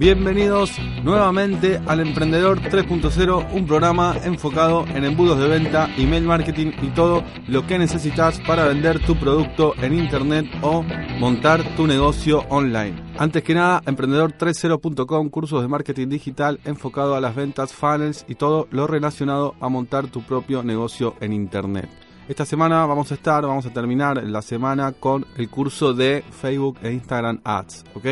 Bienvenidos nuevamente al Emprendedor 3.0, un programa enfocado en embudos de venta, email marketing y todo lo que necesitas para vender tu producto en internet o montar tu negocio online. Antes que nada, emprendedor30.com, cursos de marketing digital enfocado a las ventas, funnels y todo lo relacionado a montar tu propio negocio en internet. Esta semana vamos a estar, vamos a terminar la semana con el curso de Facebook e Instagram Ads, ¿ok?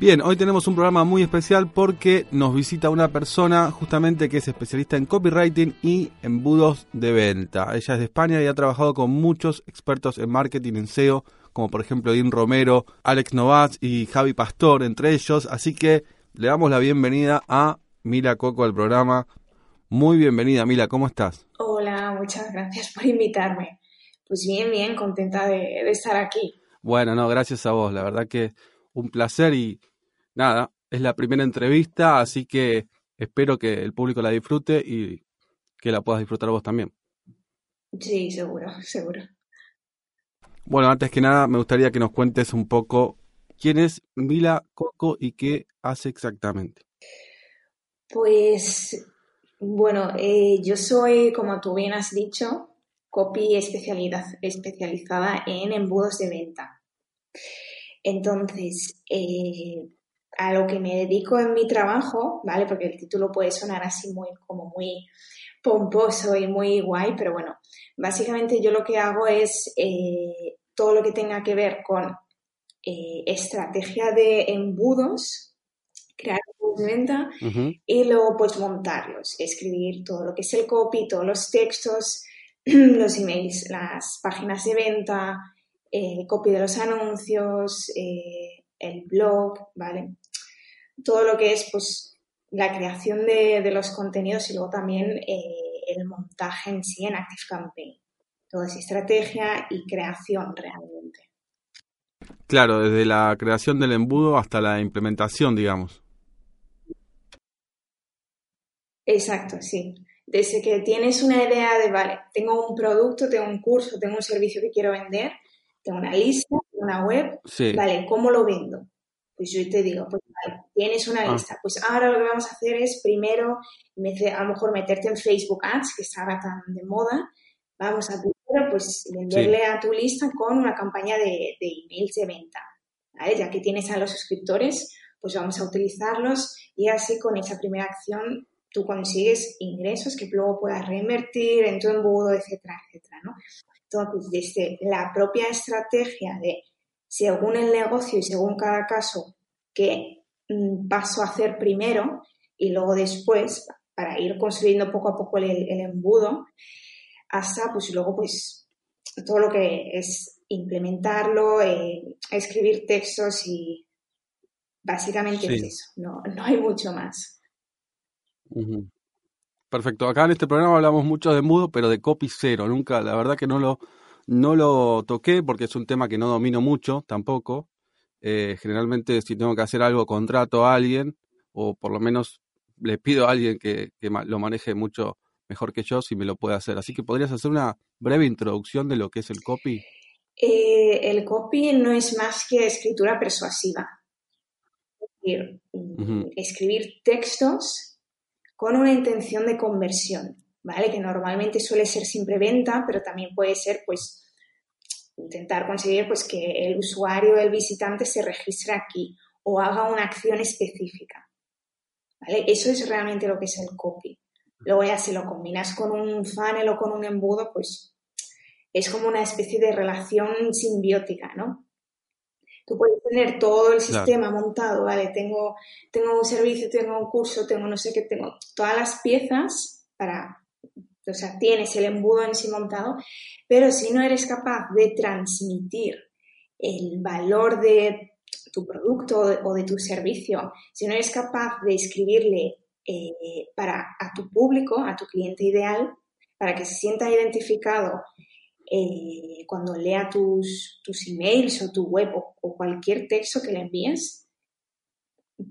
Bien, hoy tenemos un programa muy especial porque nos visita una persona justamente que es especialista en copywriting y embudos de venta. Ella es de España y ha trabajado con muchos expertos en marketing, en SEO, como por ejemplo Dean Romero, Alex Novas y Javi Pastor, entre ellos. Así que le damos la bienvenida a Mila Coco al programa. Muy bienvenida, Mila, ¿cómo estás? Hola, muchas gracias por invitarme. Pues bien, bien, contenta de, de estar aquí. Bueno, no, gracias a vos. La verdad que un placer y nada, es la primera entrevista, así que espero que el público la disfrute y que la puedas disfrutar vos también. Sí, seguro, seguro. Bueno, antes que nada, me gustaría que nos cuentes un poco quién es Mila Coco y qué hace exactamente. Pues, bueno, eh, yo soy, como tú bien has dicho, copy especializada en embudos de venta. Entonces, eh, a lo que me dedico en mi trabajo, ¿vale? Porque el título puede sonar así muy, como muy pomposo y muy guay, pero bueno, básicamente yo lo que hago es eh, todo lo que tenga que ver con eh, estrategia de embudos, crear embudos de venta y luego pues montarlos, escribir todo lo que es el copy, todos los textos, los emails, las páginas de venta, eh, copy de los anuncios, el blog, ¿vale? Todo lo que es pues la creación de, los contenidos y luego también eh, el montaje en sí en Active Campaign. Toda esa estrategia y creación realmente. Claro, desde la creación del embudo hasta la implementación, digamos. Exacto, sí. Desde que tienes una idea de, vale, tengo un producto, tengo un curso, tengo un servicio que quiero vender, tengo una lista, una web, vale, ¿cómo lo vendo? Pues yo te digo, pues tienes una ah. lista. Pues ahora lo que vamos a hacer es primero, a lo mejor meterte en Facebook Ads, que está tan de moda. Vamos a primero, pues, venderle a tu lista con una campaña de, de emails de venta. Ya que tienes a los suscriptores, pues vamos a utilizarlos y así con esa primera acción tú consigues ingresos que luego puedas reinvertir en tu embudo, etcétera, etcétera, ¿no? Entonces, desde la propia estrategia de según el negocio y según cada caso que mm, paso a hacer primero y luego después para ir construyendo poco a poco el, embudo hasta pues luego pues todo lo que es implementarlo, eh, escribir textos y básicamente es eso, no, no hay mucho más. Perfecto, acá en este programa hablamos mucho de embudo, pero de copy cero, nunca, la verdad que no lo, no lo toqué porque es un tema que no domino mucho tampoco. Eh, generalmente si tengo que hacer algo contrato a alguien o por lo menos le pido a alguien que, lo maneje mucho mejor que yo si me lo puede hacer. Así que podrías hacer una breve introducción de lo que es el copy. Eh, el copy no es más que escritura persuasiva. Es decir, escribir textos con una intención de conversión. ¿Vale? Que normalmente suele ser siempre venta, pero también puede ser, pues, intentar conseguir, pues, que el usuario, el visitante se registre aquí o haga una acción específica, ¿vale? Eso es realmente lo que es el copy. Luego ya si lo combinas con un funnel o con un embudo, pues es como una especie de relación simbiótica, ¿no? Tú puedes tener todo el sistema montado, ¿vale? Tengo, tengo un servicio, tengo un curso, tengo no sé qué, tengo todas las piezas para o sea, tienes el embudo en sí montado, pero si no eres capaz de transmitir el valor de tu producto o de tu servicio, si no eres capaz de escribirle eh, para a tu público, a tu cliente ideal, para que se sienta identificado eh, cuando lea tus, tus, emails o tu web o, o, cualquier texto que le envíes,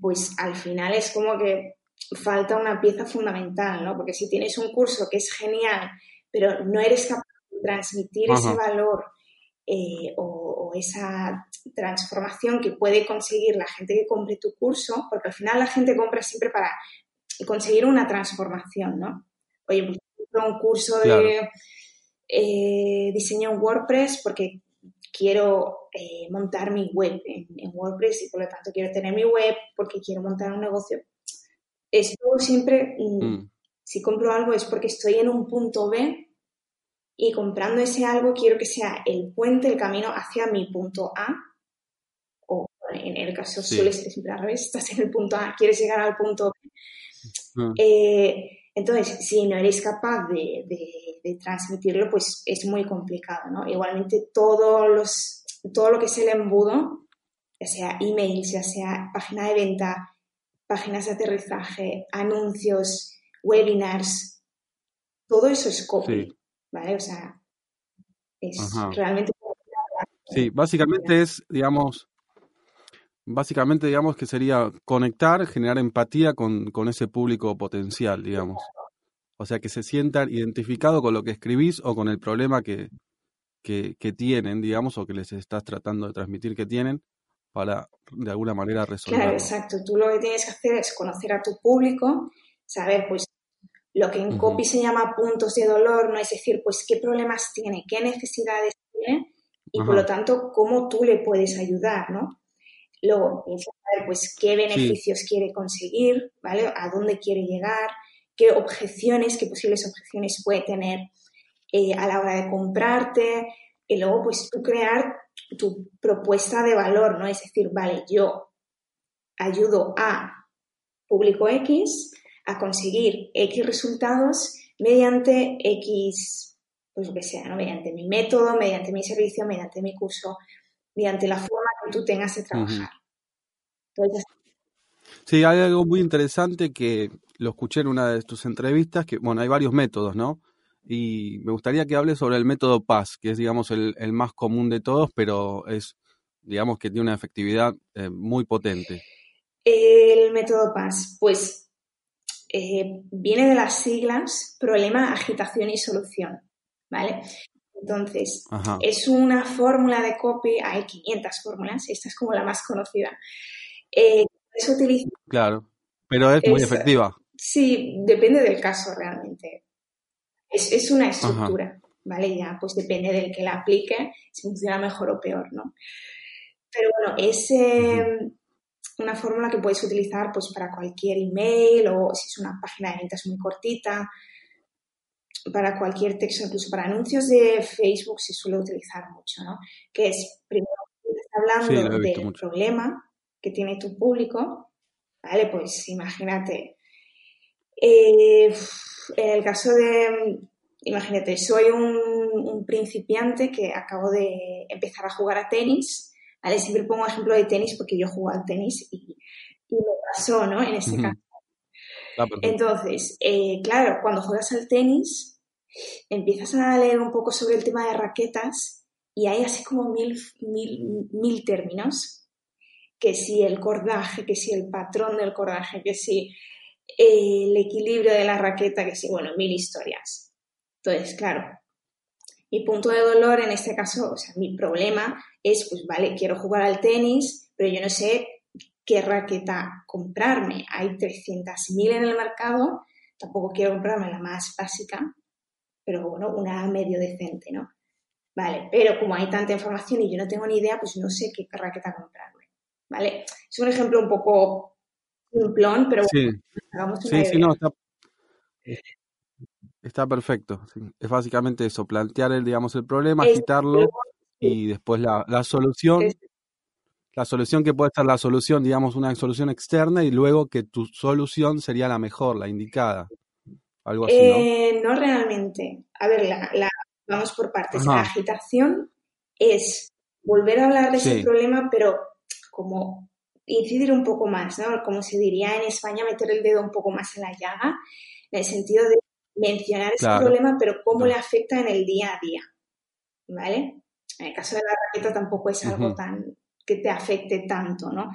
pues al final es como que falta una pieza fundamental, ¿no? Porque si tienes un curso que es genial, pero no eres capaz de transmitir ese valor eh, o, o esa transformación que puede conseguir la gente que compre tu curso, porque al final la gente compra siempre para conseguir una transformación, ¿no? Oye, pues un curso de eh, diseño en WordPress porque quiero eh, montar mi web en, WordPress y por lo tanto quiero tener mi web porque quiero montar un negocio. Esto siempre, mm, mm. si compro algo es porque estoy en un punto B y comprando ese algo quiero que sea el puente, el camino hacia mi punto A. O en el caso suele ser siempre al revés, estás en el punto A, quieres llegar al punto B. Mm. Eh, entonces, si no eres capaz de, transmitirlo, pues es muy complicado, ¿no? Igualmente, todos los, todo lo que es el embudo, ya sea emails, ya sea página de venta, páginas de aterrizaje, anuncios, webinars, todo eso es copy, ¿vale? O sea, es realmente... Sí, básicamente es, digamos, Básicamente, digamos que sería conectar, generar empatía con, ese público potencial, digamos. O sea, que se sientan identificados con lo que escribís o con el problema que, que, tienen, digamos, o que les estás tratando de transmitir que tienen para de alguna manera resolverlo. Claro, exacto. Tú lo que tienes que hacer es conocer a tu público, saber, pues, lo que en copy se llama puntos de dolor, no es decir, pues, qué problemas tiene, qué necesidades tiene y, por lo tanto, cómo tú le puedes ayudar, ¿no? Luego, saber pues qué beneficios quiere conseguir, ¿vale? A dónde quiere llegar, qué objeciones, qué posibles objeciones puede tener eh, a la hora de comprarte. Y luego, pues tú crear tu propuesta de valor, ¿no? Es decir, vale, yo ayudo a público X a conseguir X resultados mediante X, pues lo que sea, ¿no? Mediante mi método, mediante mi servicio, mediante mi curso, mediante la forma que tú tengas de trabajar. Sí, hay algo muy interesante que lo escuché en una de tus entrevistas, que bueno, hay varios métodos, ¿no? Y me gustaría que hables sobre el método PAS, que es, digamos, el, más común de todos, pero es, digamos, que tiene una efectividad eh, muy potente. El método PAS, pues, eh, viene de las siglas problema, agitación y solución, ¿vale? Entonces, es una fórmula de copy, hay 500 fórmulas, esta es como la más conocida. Eh, utiliza, claro, pero es muy efectiva. Sí, depende del caso realmente. Es, una estructura, ¿vale? Ya, pues depende del que la aplique, si funciona mejor o peor, ¿no? Pero bueno, es em, una fórmula que puedes utilizar pues para cualquier email o si es una página de ventas muy cortita, para cualquier texto, incluso para anuncios de Facebook se suele utilizar mucho, ¿no? Que es, primero, hablando del problema que tiene tu público, ¿vale? Pues imagínate, eh, el caso de, imagínate, soy un, principiante que acabo de empezar a jugar a tenis, ¿vale? Siempre pongo ejemplo de tenis porque yo juego al tenis y, me pasó, ¿no? En este caso. Ah, Entonces, eh, claro, cuando juegas al tenis, empiezas a leer un poco sobre el tema de raquetas y hay así como mil, mil, mil términos, que si el cordaje, que si el patrón del cordaje, que si el equilibrio de la raqueta, que si, bueno, mil historias. Entonces, claro, mi punto de dolor en este caso, o sea, mi problema es, pues vale, quiero jugar al tenis, pero yo no sé qué raqueta comprarme. Hay 300.000 en el mercado, tampoco quiero comprarme la más básica, pero bueno, una medio decente, ¿no? Vale, pero como hay tanta información y yo no tengo ni idea, pues no sé qué raqueta comprarme, ¿vale? Es un ejemplo un poco simplón, pero sí. hagamos una sí, sí, no, está, está perfecto. Es básicamente eso, plantear el, digamos, el problema, quitarlo y después la, la solución la solución que puede estar la solución, digamos, una solución externa y luego que tu solución sería la mejor, la indicada. Algo así, ¿no? Eh, no realmente. A ver, la, vamos por partes. La agitación es volver a hablar de ese problema, pero como incidir un poco más, ¿no? Como se diría en España, meter el dedo un poco más en la llaga, en el sentido de mencionar ese problema, pero cómo le afecta en el día a día, ¿vale? En el caso de la raqueta tampoco es algo tan que te afecte tanto, ¿no?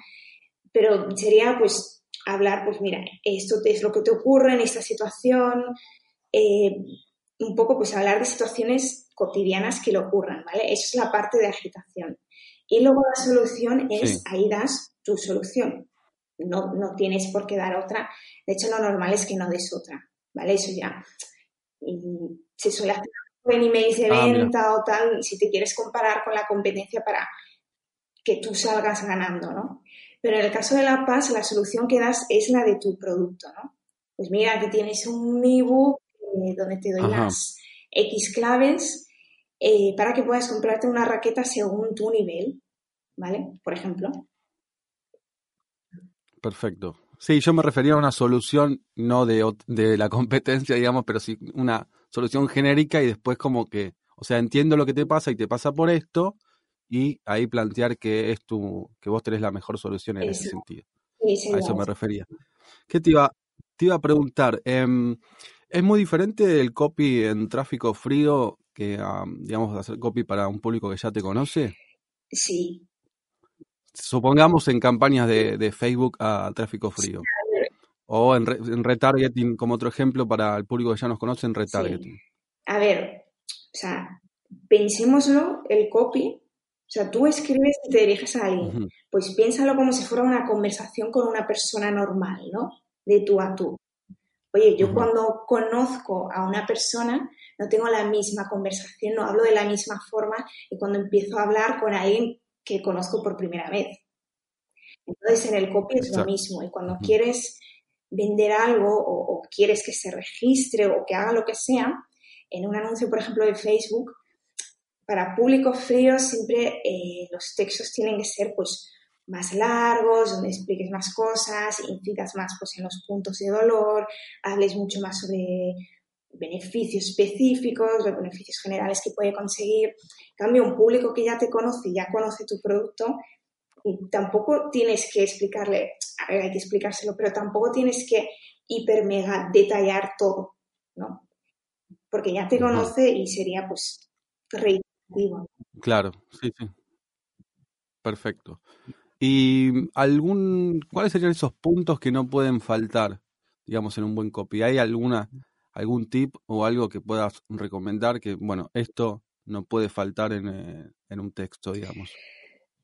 Pero sería pues hablar, pues mira, esto es lo que te ocurre en esta situación, eh, un poco pues hablar de situaciones cotidianas que le ocurran, ¿vale? Eso es la parte de agitación. Y luego la solución es, ahí das tu solución. No, no tienes por qué dar otra. De hecho, lo normal es que no des otra, ¿vale? Eso ya. Y se suele hacer en emails de ah, venta o tal, si te quieres comparar con la competencia para que tú salgas ganando, ¿no? Pero en el caso de la paz, la solución que das es la de tu producto, ¿no? Pues mira, que tienes un ebook eh, donde te doy las X claves eh, para que puedas comprarte una raqueta según tu nivel, ¿vale? Por ejemplo. Perfecto. Sí, yo me refería a una solución, no de, de la competencia, digamos, pero sí una solución genérica y después como que, o sea, entiendo lo que te pasa y te pasa por esto y ahí plantear que es tu, que vos tenés la mejor solución en ese sentido. a eso me refería. ¿Qué te iba, te iba a preguntar? Em, ¿Es muy diferente el copy en tráfico frío que, digamos, hacer copy para un público que ya te conoce? Sí. Supongamos en campañas de, Facebook a tráfico frío. O en, retargeting, como otro ejemplo, para el público que ya nos conoce, en retargeting. A ver, o sea, pensémoslo, el copy, o sea, tú escribes y te diriges a alguien, pues piénsalo como si fuera una conversación con una persona normal, ¿no? De tú a tú. Oye, yo cuando conozco a una persona no tengo la misma conversación, no hablo de la misma forma y cuando empiezo a hablar con alguien que conozco por primera vez. Entonces en el copy es lo mismo y cuando quieres vender algo o, quieres que se registre o que haga lo que sea, en un anuncio, por ejemplo, de Facebook, para público frío siempre eh, los textos tienen que ser pues más largos, donde expliques más cosas, incidas más pues, en los puntos de dolor, hables mucho más sobre beneficios específicos, los beneficios generales que puede conseguir. En cambio, un público que ya te conoce, ya conoce tu producto, tampoco tienes que explicarle, a ver, hay que explicárselo, pero tampoco tienes que hiper mega detallar todo, ¿no? Porque ya te conoce y sería pues reiterativo. Claro, sí, sí. Perfecto. ¿Y algún, cuáles serían esos puntos que no pueden faltar, digamos, en un buen copy? ¿Hay alguna, algún tip o algo que puedas recomendar que, bueno, esto no puede faltar en, eh, en un texto, digamos?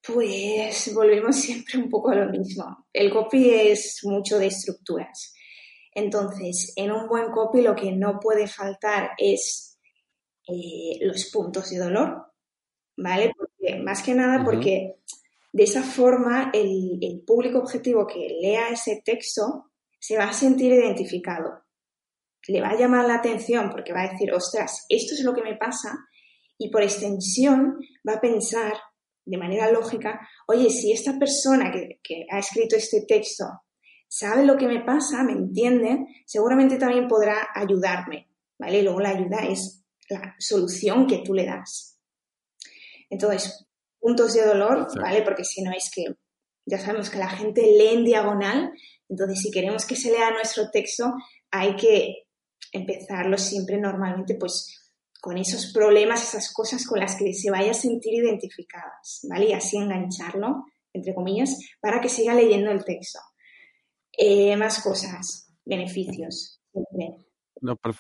Pues volvemos siempre un poco a lo mismo. El copy es mucho de estructuras. Entonces, en un buen copy lo que no puede faltar es eh, los puntos de dolor, ¿vale? más que nada porque de esa forma, el, público objetivo que lea ese texto se va a sentir identificado. Le va a llamar la atención porque va a decir, ostras, esto es lo que me pasa. Y por extensión va a pensar de manera lógica, oye, si esta persona que, que ha escrito este texto sabe lo que me pasa, me entiende, seguramente también podrá ayudarme. ¿Vale? luego la ayuda es la solución que tú le das. Entonces, puntos de dolor, ¿vale? Porque si no es que ya sabemos que la gente lee en diagonal, entonces si queremos que se lea nuestro texto, hay que empezarlo siempre normalmente pues con esos problemas, esas cosas con las que se vaya a sentir identificadas, ¿vale? Y así engancharlo, entre comillas, para que siga leyendo el texto. Eh, más cosas, beneficios. No, o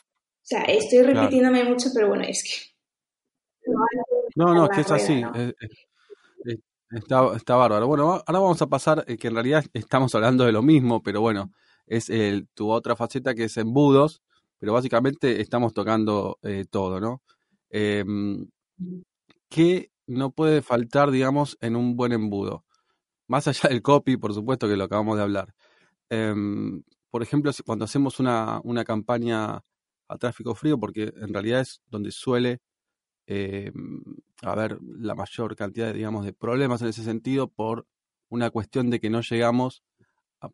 sea, estoy repitiéndome mucho, pero bueno, es que... No, no, es que es así. Está, está bárbaro. Bueno, ahora vamos a pasar, eh, que en realidad estamos hablando de lo mismo, pero bueno, es el, tu otra faceta que es embudos, pero básicamente estamos tocando eh, todo, ¿no? Em, ¿Qué no puede faltar, digamos, en un buen embudo? Más allá del copy, por supuesto, que lo acabamos de hablar. Em, por ejemplo, cuando hacemos una, una campaña a tráfico frío, porque en realidad es donde suele eh, haber la mayor cantidad, de, digamos, de problemas en ese sentido por una cuestión de que no llegamos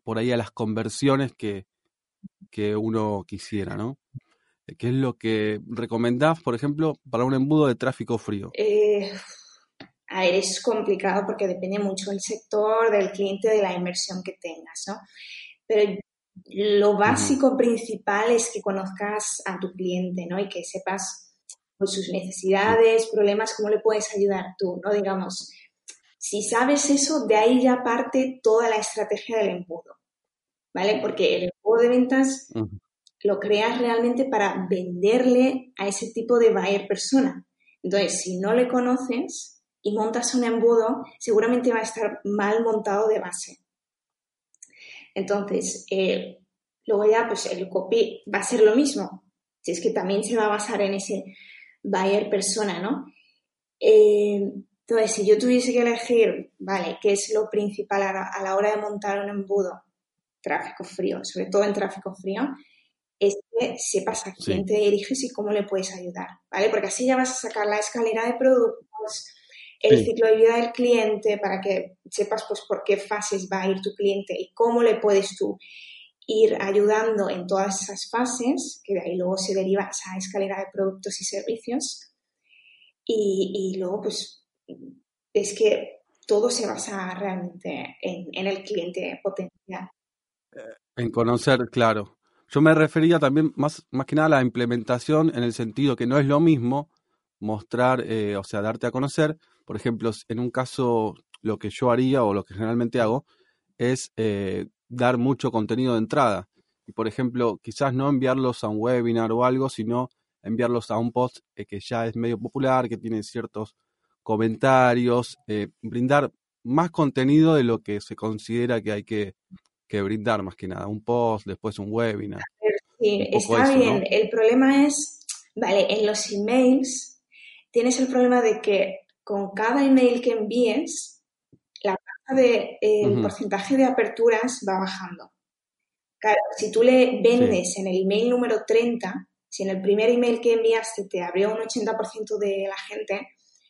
por ahí a las conversiones que, que uno quisiera, ¿no? Eh, ¿Qué es lo que recomendás, por ejemplo, para un embudo de tráfico frío? Eh, a ver, es complicado porque depende mucho del sector, del cliente, de la inversión que tengas, ¿no? Pero lo básico principal es que conozcas a tu cliente, ¿no? Y que sepas pues, sus necesidades, problemas, cómo le puedes ayudar tú, ¿no? Digamos, si sabes eso, de ahí ya parte toda la estrategia del embudo, ¿vale? Porque el embudo de ventas lo creas realmente para venderle a ese tipo de buyer persona. Entonces, si no le conoces y montas un embudo, seguramente va a estar mal montado de base. Entonces, eh, luego ya, pues el copy va a ser lo mismo. Si es que también se va a basar en ese buyer persona, ¿no? Eh, entonces, si yo tuviese que elegir, vale, qué es lo principal a la hora de montar un embudo, tráfico frío, sobre todo en tráfico frío, es que sepas a quién te diriges y cómo le puedes ayudar, ¿vale? Porque así ya vas a sacar la escalera de productos, el ciclo de vida del cliente, para que sepas pues por qué fases va a ir tu cliente y cómo le puedes tú ir ayudando en todas esas fases, que de ahí luego se deriva esa escalera de productos y servicios. Y, luego, pues, es que todo se basa realmente en, en el cliente potencial. En conocer, claro, yo me refería también más, más que nada a la implementación en el sentido que no es lo mismo mostrar, eh, o sea, darte a conocer. Por ejemplo, en un caso, lo que yo haría o lo que generalmente hago es eh, dar mucho contenido de entrada. Y, por ejemplo, quizás no enviarlos a un webinar o algo, sino enviarlos a un post eh, que ya es medio popular, que tiene ciertos comentarios, brindar más contenido de lo que se considera que hay que que brindar más que nada, un post, después un webinar. Sí, está bien. El problema es, vale, en los emails tienes el problema de que con cada email que envíes, de, el porcentaje de aperturas va bajando. Claro, si tú le vendes en el email número 30, si en el primer email que enviaste te abrió un 80% de la gente,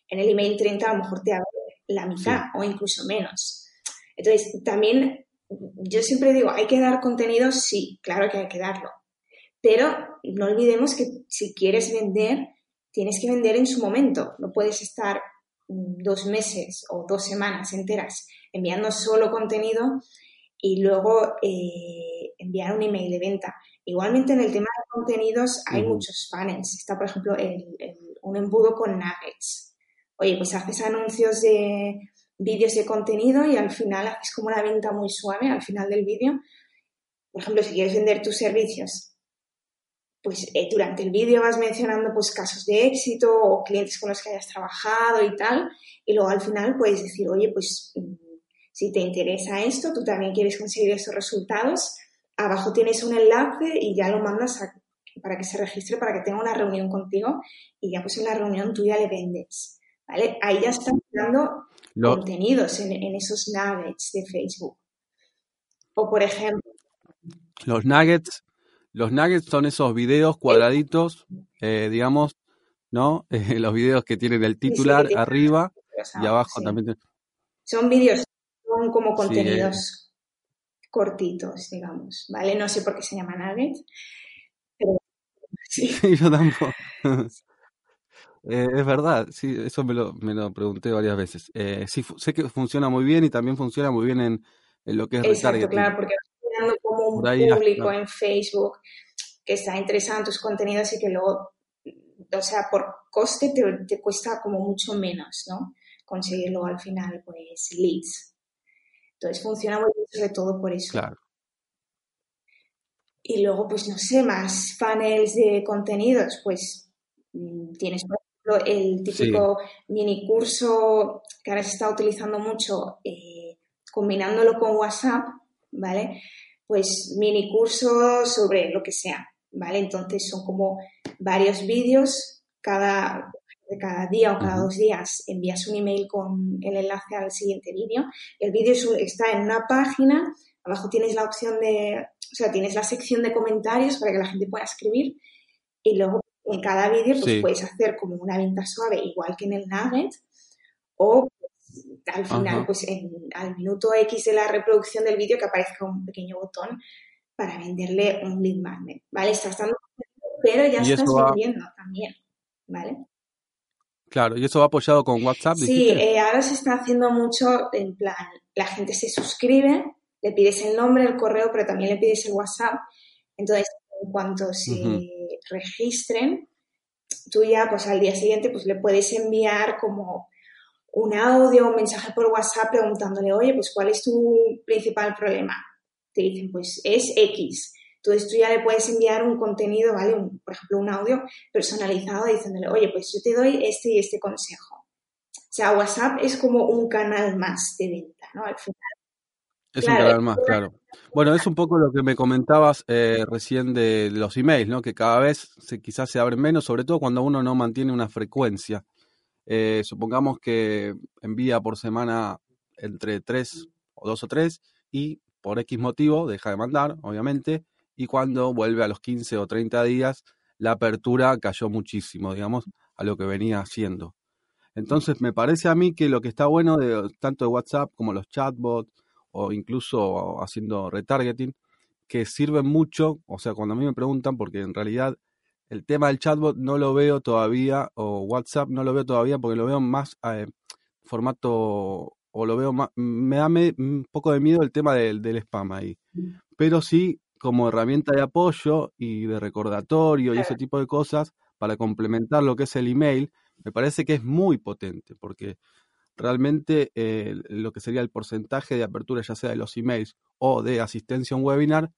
en el email 30 a lo mejor te abre la mitad o incluso menos. Entonces, también yo siempre digo, hay que dar contenido, sí, claro que hay que darlo. Pero no olvidemos que si quieres vender, tienes que vender en su momento. No puedes estar dos meses o dos semanas enteras enviando solo contenido y luego eh, enviar un email de venta. Igualmente en el tema de contenidos hay muchos funnels. Está, por ejemplo, un embudo con nuggets. Oye, pues haces anuncios de vídeos de contenido y al final haces como una venta muy suave al final del vídeo. Por ejemplo, si quieres vender tus servicios, pues eh, durante el vídeo vas mencionando pues casos de éxito o clientes con los que hayas trabajado y tal, y luego al final puedes decir, oye, pues mm, si te interesa esto, tú también quieres conseguir esos resultados, abajo tienes un enlace y ya lo mandas para que se registre, para que tenga una reunión contigo y ya pues en la reunión tú ya le vendes, ¿vale? Ahí ya estás dando contenidos en, esos nuggets de Facebook. O por ejemplo. Los nuggets, los nuggets son esos videos cuadraditos, eh, digamos, ¿no? los videos que tienen el titular arriba y abajo también. Son vídeos, son como contenidos cortitos, digamos, ¿vale? No sé por qué se llama nuggets, pero sí. Yo tampoco. Eh, es verdad, sí, eso me lo, me lo pregunté varias veces. Eh, sí, sé que funciona muy bien y también funciona muy bien en, lo que es Exacto, claro, porque como un público en Facebook que está interesado en tus contenidos y que luego, o sea, por coste te, te cuesta como mucho menos, ¿no? Conseguirlo al final, pues, leads. Entonces funciona muy bien sobre todo por eso. Claro. Y luego, pues, no sé, más funnels de contenidos, pues mm, tienes el típico mini curso que ahora se está utilizando mucho, eh, combinándolo con WhatsApp, ¿vale? Pues mini curso sobre lo que sea, ¿vale? Entonces son como varios vídeos, cada, cada día o cada dos días. Envías un email con el enlace al siguiente vídeo. El vídeo está en una página, abajo tienes la opción de, o sea, tienes la sección de comentarios para que la gente pueda escribir. Y luego en cada vídeo pues puedes hacer como una venta suave igual que en el nugget o al final pues al minuto X de la reproducción del vídeo que aparezca un pequeño botón para venderle un lead magnet, ¿vale? Estás dando pero ya estás vendiendo también, ¿vale? Claro, ¿y eso va apoyado con WhatsApp? Sí, eh, ahora se está haciendo mucho en plan, la gente se suscribe, le pides el nombre, el correo, pero también le pides el WhatsApp. Entonces, en cuanto se registren, tú ya pues al día siguiente pues le puedes enviar como un audio, un mensaje por WhatsApp preguntándole, oye, pues ¿cuál es tu principal problema? Te dicen, pues es X. Entonces tú ya le puedes enviar un contenido, ¿vale? por ejemplo, un audio personalizado diciéndole, oye, pues yo te doy este y este consejo. O sea, WhatsApp es como un canal más de venta, ¿no? Al final. Es un canal más, claro. Bueno, es un poco lo que me comentabas eh, recién de los emails, ¿no? Que cada vez se, quizás se abren menos, sobre todo cuando uno no mantiene una frecuencia. Eh, supongamos que envía por semana entre tres o dos o tres y por X motivo deja de mandar, obviamente, y cuando vuelve a los 15 o 30 días, la apertura cayó muchísimo, digamos, a lo que venía haciendo. Entonces, me parece a mí que lo que está bueno de tanto de WhatsApp como los chatbots o incluso haciendo retargeting, que sirven mucho, o sea, cuando a mí me preguntan, porque en realidad el tema del chatbot no lo veo todavía, o WhatsApp no lo veo todavía, porque lo veo más eh, formato, o lo veo más, me da un poco de miedo el tema del, del spam ahí. Pero sí, como herramienta de apoyo y de recordatorio y ese tipo de cosas, para complementar lo que es el email, me parece que es muy potente, porque realmente eh, lo que sería el porcentaje de apertura, ya sea de los emails o de asistencia a un webinar,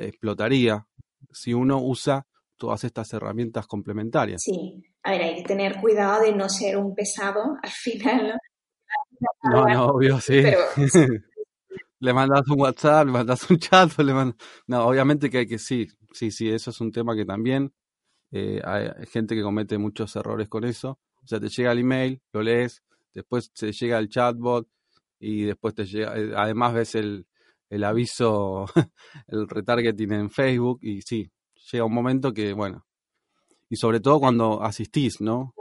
explotaría. Si uno usa todas estas herramientas complementarias. Sí, a ver, hay que tener cuidado de no ser un pesado al final, ¿no? No, no, obvio, sí. le mandas un WhatsApp, le mandas un chat, le mandas... No, obviamente que hay que sí, sí, sí, eso es un tema que también eh, hay gente que comete muchos errores con eso. O sea, te llega el email, lo lees, después te llega el chatbot y después te llega, eh, además ves el, el aviso, el retargeting en Facebook y sí, llega un momento que, bueno, y sobre todo cuando asistís, ¿no?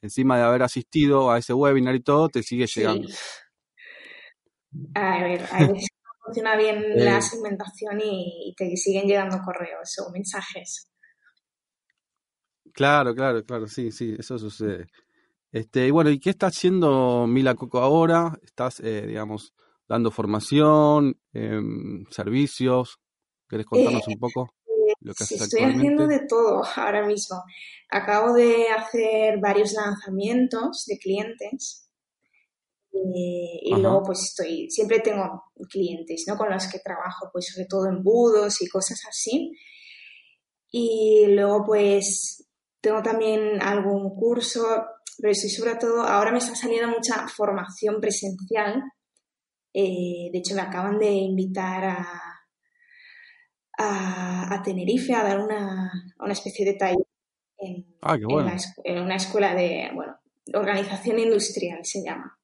Encima de haber asistido a ese webinar y todo, te sigue llegando. A ver, a veces no funciona bien la eh. segmentación y, te siguen llegando correos o mensajes. Claro, claro, claro, sí, sí, eso sucede. Este, y bueno, ¿y qué está haciendo Mila Coco ahora? ¿Estás, eh, digamos, dando formación, em, servicios? ¿Querés contarnos un poco? Sí, estoy haciendo de todo ahora mismo. Acabo de hacer varios lanzamientos de clientes eh, y luego pues estoy, siempre tengo clientes ¿no? con los que trabajo pues sobre todo embudos y cosas así. Y luego pues tengo también algún curso, pero estoy sobre todo, ahora me está saliendo mucha formación presencial. Eh, de hecho me acaban de invitar a, a, Tenerife a dar una, una especie de taller en, ah, en, una escuela de, bueno, organización industrial se llama.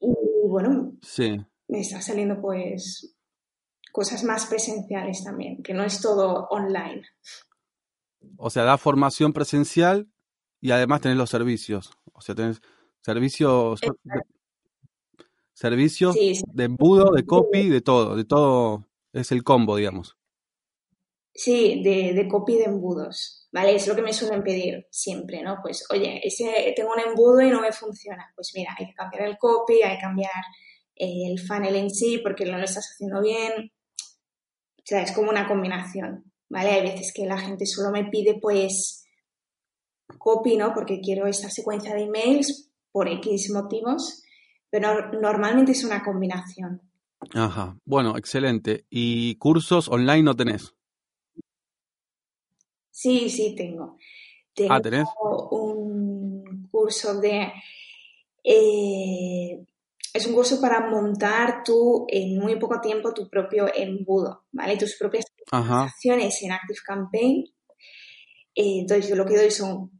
Y bueno, sí. me está saliendo pues cosas más presenciales también, que no es todo online. O sea, da formación presencial y además tenés los servicios. O sea, tenés servicios, servicios de embudo, de copy, de todo, de todo es el combo, digamos. Sí, de, de copy de embudos, ¿vale? Es lo que me suelen pedir siempre, ¿no? Pues, oye, ese, tengo un embudo y no me funciona. Pues mira, hay que cambiar el copy, hay que cambiar eh, el funnel en sí porque no lo estás haciendo bien. O sea, es como una combinación, ¿vale? Hay veces que la gente solo me pide, pues, copy, ¿no? Porque quiero esta secuencia de emails por X motivos, pero normalmente es una combinación. Ajá, bueno, excelente. ¿Y cursos online no tenés? Sí, sí, tengo. ah, ¿tenés? un curso de... Eh, es un curso para montar tú en muy poco tiempo tu propio embudo, ¿vale? Tus propias acciones en ActiveCampaign. Eh, entonces, yo lo que doy son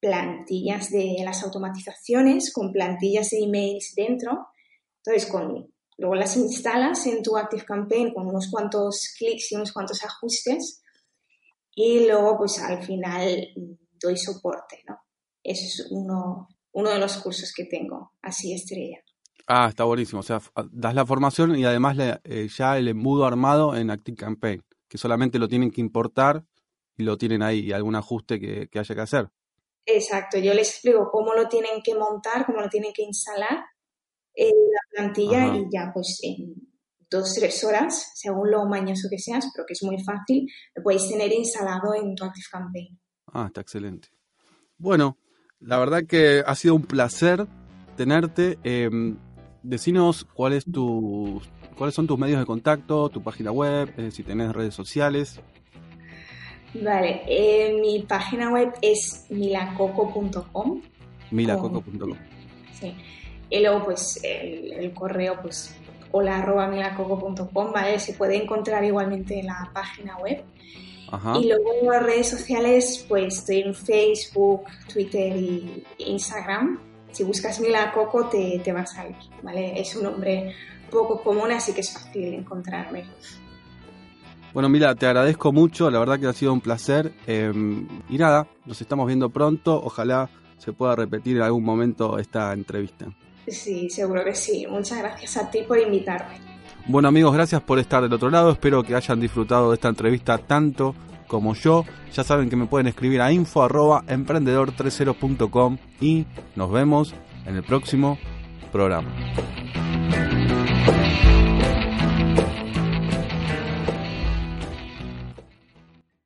plantillas de las automatizaciones con plantillas de emails dentro. Entonces, con, luego las instalas en tu ActiveCampaign con unos cuantos clics y unos cuantos ajustes y luego, pues al final doy soporte, ¿no? Ese es uno, uno de los cursos que tengo, así estrella. Ah, está buenísimo. O sea, das la formación y además eh, ya el embudo armado en ActiveCampaign, que solamente lo tienen que importar y lo tienen ahí, y algún ajuste que, haya que hacer. Exacto, yo les explico cómo lo tienen que montar, cómo lo tienen que instalar en la plantilla y ya pues en dos, tres horas, según lo mañoso que seas, pero que es muy fácil, lo puedes tener instalado en tu ActiveCampaign. Ah, está excelente. Bueno, la verdad que ha sido un placer tenerte. Eh, decinos cuál es tu, ¿Cuáles son tus medios de contacto, tu página web, eh, si tenés redes sociales? Vale, eh, mi página web es milacoco.com. Milacoco.com. Sí. Y luego, pues, el, correo, pues, hola arroba milacoco.com, ¿vale? Se puede encontrar igualmente en la página web. Ajá. Y luego en las redes sociales, pues estoy en Facebook, Twitter y Instagram. Si buscas Milacoco te, te va a salir, ¿vale? Es un nombre poco común, así que es fácil encontrarme. Bueno, Mila, te agradezco mucho, la verdad que ha sido un placer. Em, y nada, nos estamos viendo pronto, ojalá se pueda repetir en algún momento esta entrevista. Sí, seguro que sí. Muchas gracias a ti por invitarme. Bueno amigos, gracias por estar del otro lado. Espero que hayan disfrutado de esta entrevista tanto como yo. Ya saben que me pueden escribir a info@emprendedor30.com y nos vemos en el próximo programa.